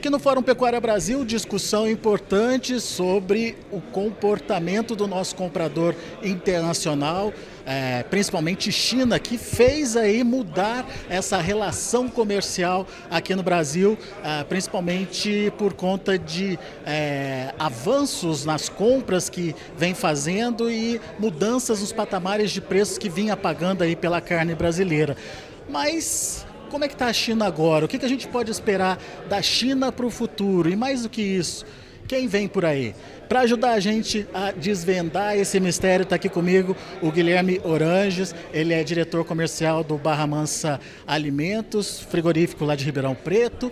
aqui no Fórum Pecuária Brasil, discussão importante sobre o comportamento do nosso comprador internacional, é, principalmente China, que fez aí mudar essa relação comercial aqui no Brasil, é, principalmente por conta de é, avanços nas compras que vem fazendo e mudanças nos patamares de preços que vinha pagando aí pela carne brasileira. Mas como é que está a China agora? O que, que a gente pode esperar da China para o futuro? E mais do que isso, quem vem por aí? Para ajudar a gente a desvendar esse mistério, está aqui comigo o Guilherme Oranges, ele é diretor comercial do Barra Mansa Alimentos, frigorífico lá de Ribeirão Preto.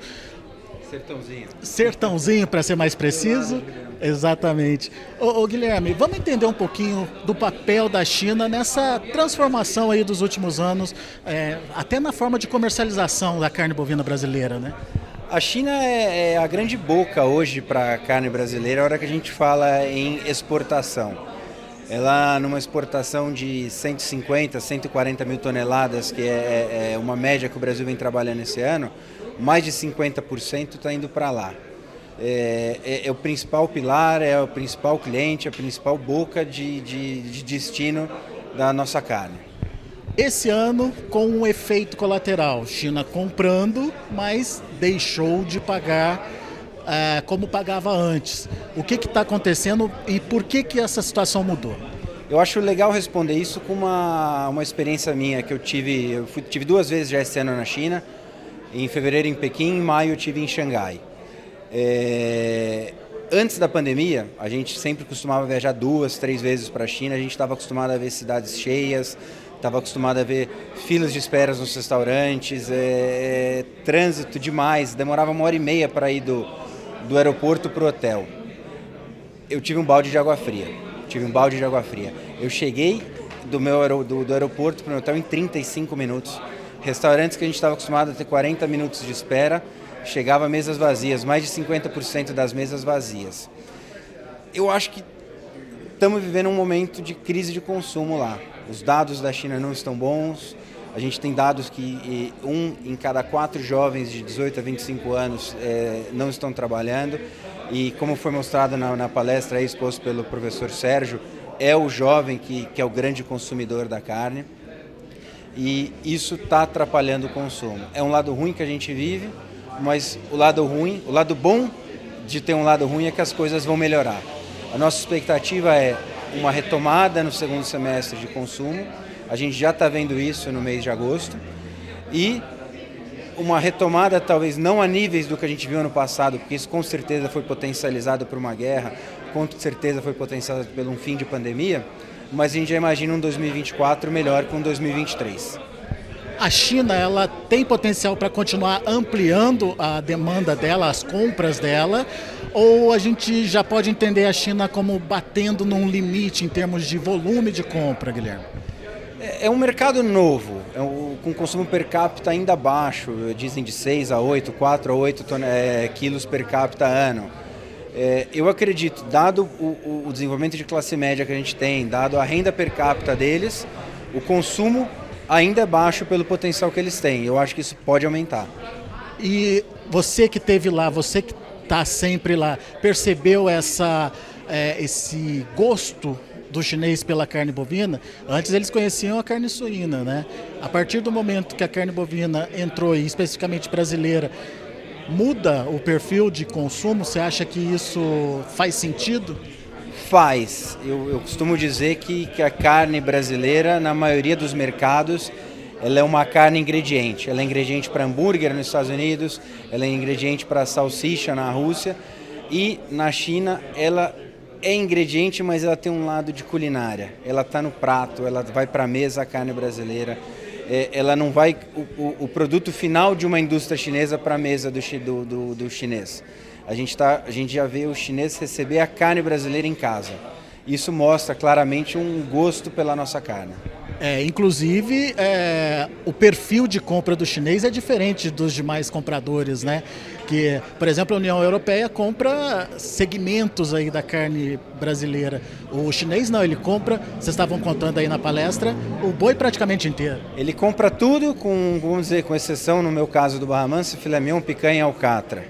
Sertãozinho. Sertãozinho, para ser mais preciso. Exatamente. Ô, ô, Guilherme, vamos entender um pouquinho do papel da China nessa transformação aí dos últimos anos, é, até na forma de comercialização da carne bovina brasileira, né? A China é, é a grande boca hoje para a carne brasileira, a hora que a gente fala em exportação. Ela, numa exportação de 150, 140 mil toneladas, que é, é, é uma média que o Brasil vem trabalhando esse ano, mais de 50% está indo para lá. É, é, é, o principal pilar, é o principal cliente, a principal boca de, de, de destino da nossa carne. Esse ano, com um efeito colateral, China comprando, mas deixou de pagar é, como pagava antes. O que está acontecendo e por que, que essa situação mudou? Eu acho legal responder isso com uma, uma experiência minha que eu tive. Eu fui, tive duas vezes já esse ano na China. Em fevereiro em Pequim, em maio eu tive em Xangai. É, antes da pandemia, a gente sempre costumava viajar duas, três vezes para a China. A gente estava acostumado a ver cidades cheias, estava acostumado a ver filas de esperas nos restaurantes, é, é, trânsito demais. Demorava uma hora e meia para ir do, do aeroporto para o hotel. Eu tive um balde de água fria. Tive um balde de água fria. Eu cheguei do meu do, do aeroporto para o hotel em 35 minutos Restaurantes que a gente estava acostumado a ter 40 minutos de espera, chegava mesas vazias, mais de 50% das mesas vazias. Eu acho que estamos vivendo um momento de crise de consumo lá. Os dados da China não estão bons. A gente tem dados que um em cada quatro jovens de 18 a 25 anos é, não estão trabalhando. E como foi mostrado na, na palestra exposto pelo professor Sérgio, é o jovem que, que é o grande consumidor da carne e isso está atrapalhando o consumo. É um lado ruim que a gente vive, mas o lado ruim, o lado bom de ter um lado ruim é que as coisas vão melhorar. A nossa expectativa é uma retomada no segundo semestre de consumo. A gente já está vendo isso no mês de agosto e uma retomada talvez não a níveis do que a gente viu ano passado, porque isso com certeza foi potencializado por uma guerra, com certeza foi potencializado pelo um fim de pandemia, mas a gente já imagina um 2024 melhor que um 2023. A China ela tem potencial para continuar ampliando a demanda dela, as compras dela, ou a gente já pode entender a China como batendo num limite em termos de volume de compra, Guilherme? É, é um mercado novo, é um, com consumo per capita ainda baixo, dizem de 6 a 8, 4 a 8 é, quilos per capita ano. É, eu acredito, dado o, o, desenvolvimento de classe média que a gente tem, dado a renda per capita deles, o consumo ainda é baixo pelo potencial que eles têm. Eu acho que isso pode aumentar. E você que esteve lá, você que está sempre lá, percebeu essa, é, esse gosto do chinês pela carne bovina? Antes eles conheciam a carne suína, né? A partir do momento que a carne bovina entrou, e especificamente brasileira, muda o perfil de consumo? Você acha que isso faz sentido? Faz. Eu, eu costumo dizer que, que a carne brasileira, na maioria dos mercados, ela é uma carne ingrediente. Ela é ingrediente para hambúrguer nos Estados Unidos, ela é ingrediente para salsicha na Rússia e na China ela é ingrediente, mas ela tem um lado de culinária. Ela está no prato, ela vai para a mesa a carne brasileira é, ela não vai o, o, o, produto final de uma indústria chinesa para a mesa do, do, do, do, chinês. A gente, tá, a gente já vê o chinês receber a carne brasileira em casa. Isso mostra claramente um gosto pela nossa carne. É, inclusive, é, o perfil de compra do chinês é diferente dos demais compradores, né? Que, por exemplo, a União Europeia compra segmentos aí da carne brasileira. O chinês não, ele compra, vocês estavam contando aí na palestra, o boi praticamente inteiro. Ele compra tudo, com, vamos dizer, com exceção, no meu caso do Barra filé mignon, picanha e alcatra.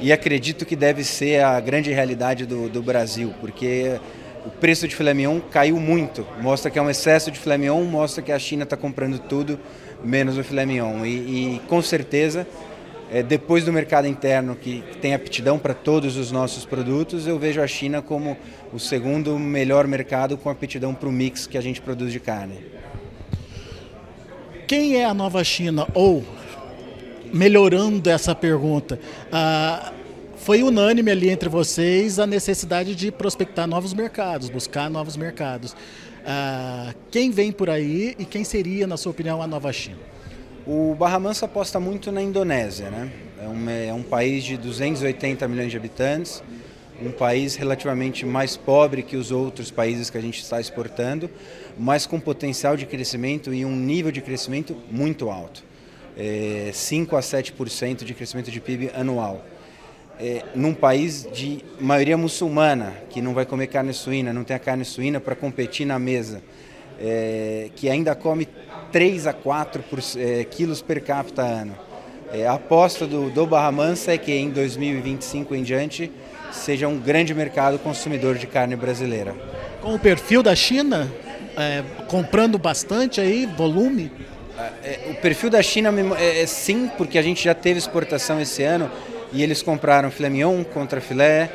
e acredito que deve ser a grande realidade do, do Brasil, porque o preço de filé mignon caiu muito. Mostra que é um excesso de filé mignon, mostra que a China está comprando tudo, menos o filé mignon. E, e com certeza, é, depois do mercado interno, que tem aptidão para todos os nossos produtos, eu vejo a China como o segundo melhor mercado com aptidão para o mix que a gente produz de carne. Quem é a nova China? Ou, melhorando essa pergunta, ah, foi unânime ali entre vocês a necessidade de prospectar novos mercados, buscar novos mercados. Ah, quem vem por aí e quem seria, na sua opinião, a nova China? O Barra Mansa aposta muito na Indonésia, né? É um, é um país de 280 milhões de habitantes, um país relativamente mais pobre que os outros países que a gente está exportando, mas com potencial de crescimento e um nível de crescimento muito alto. É, 5 a 7% de crescimento de PIB anual é, num país de maioria muçulmana, que não vai comer carne suína, não tem a carne suína para competir na mesa, é, que ainda come 3 a 4 por, é, quilos per capita ano. É, a aposta do, do Barra Mansa é que em 2025 em diante seja um grande mercado consumidor de carne brasileira. Com o perfil da China, é, comprando bastante aí, volume? É, o perfil da China é, sim, porque a gente já teve exportação esse ano e eles compraram filé mignon, contra filé,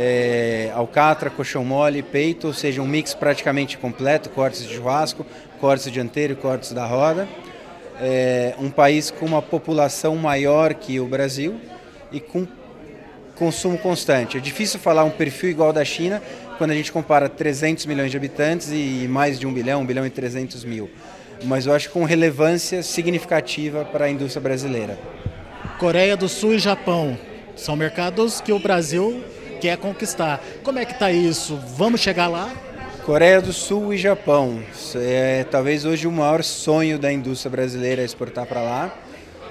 é, alcatra, colchão mole, peito, ou seja, um mix praticamente completo, cortes de churrasco, cortes dianteiro e cortes da roda. É, um país com uma população maior que o Brasil e com consumo constante. É difícil falar um perfil igual da China quando a gente compara 300 milhões de habitantes e mais de 1 bilhão, 1 bilhão e 300 mil. Mas eu acho com relevância significativa para a indústria brasileira. Coreia do Sul e Japão. São mercados que o Brasil quer conquistar. Como é que está isso? Vamos chegar lá? Coreia do Sul e Japão. É talvez hoje o maior sonho da indústria brasileira é exportar para lá.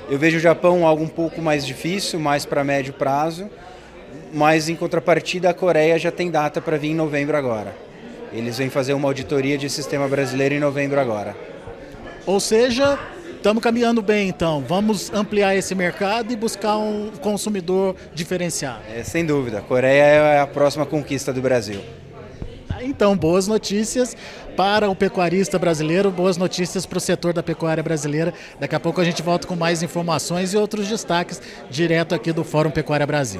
Eu vejo o Japão algo um pouco mais difícil, mais para médio prazo, mas em contrapartida a Coreia já tem data para vir em novembro agora. Eles vêm fazer uma auditoria de sistema brasileiro em novembro agora. Ou seja, Estamos caminhando bem, então. Vamos ampliar esse mercado e buscar um consumidor diferenciado. É, sem dúvida. A Coreia é a próxima conquista do Brasil. Então, boas notícias para o pecuarista brasileiro, boas notícias para o setor da pecuária brasileira. Daqui a pouco a gente volta com mais informações e outros destaques direto aqui do Fórum Pecuária Brasil.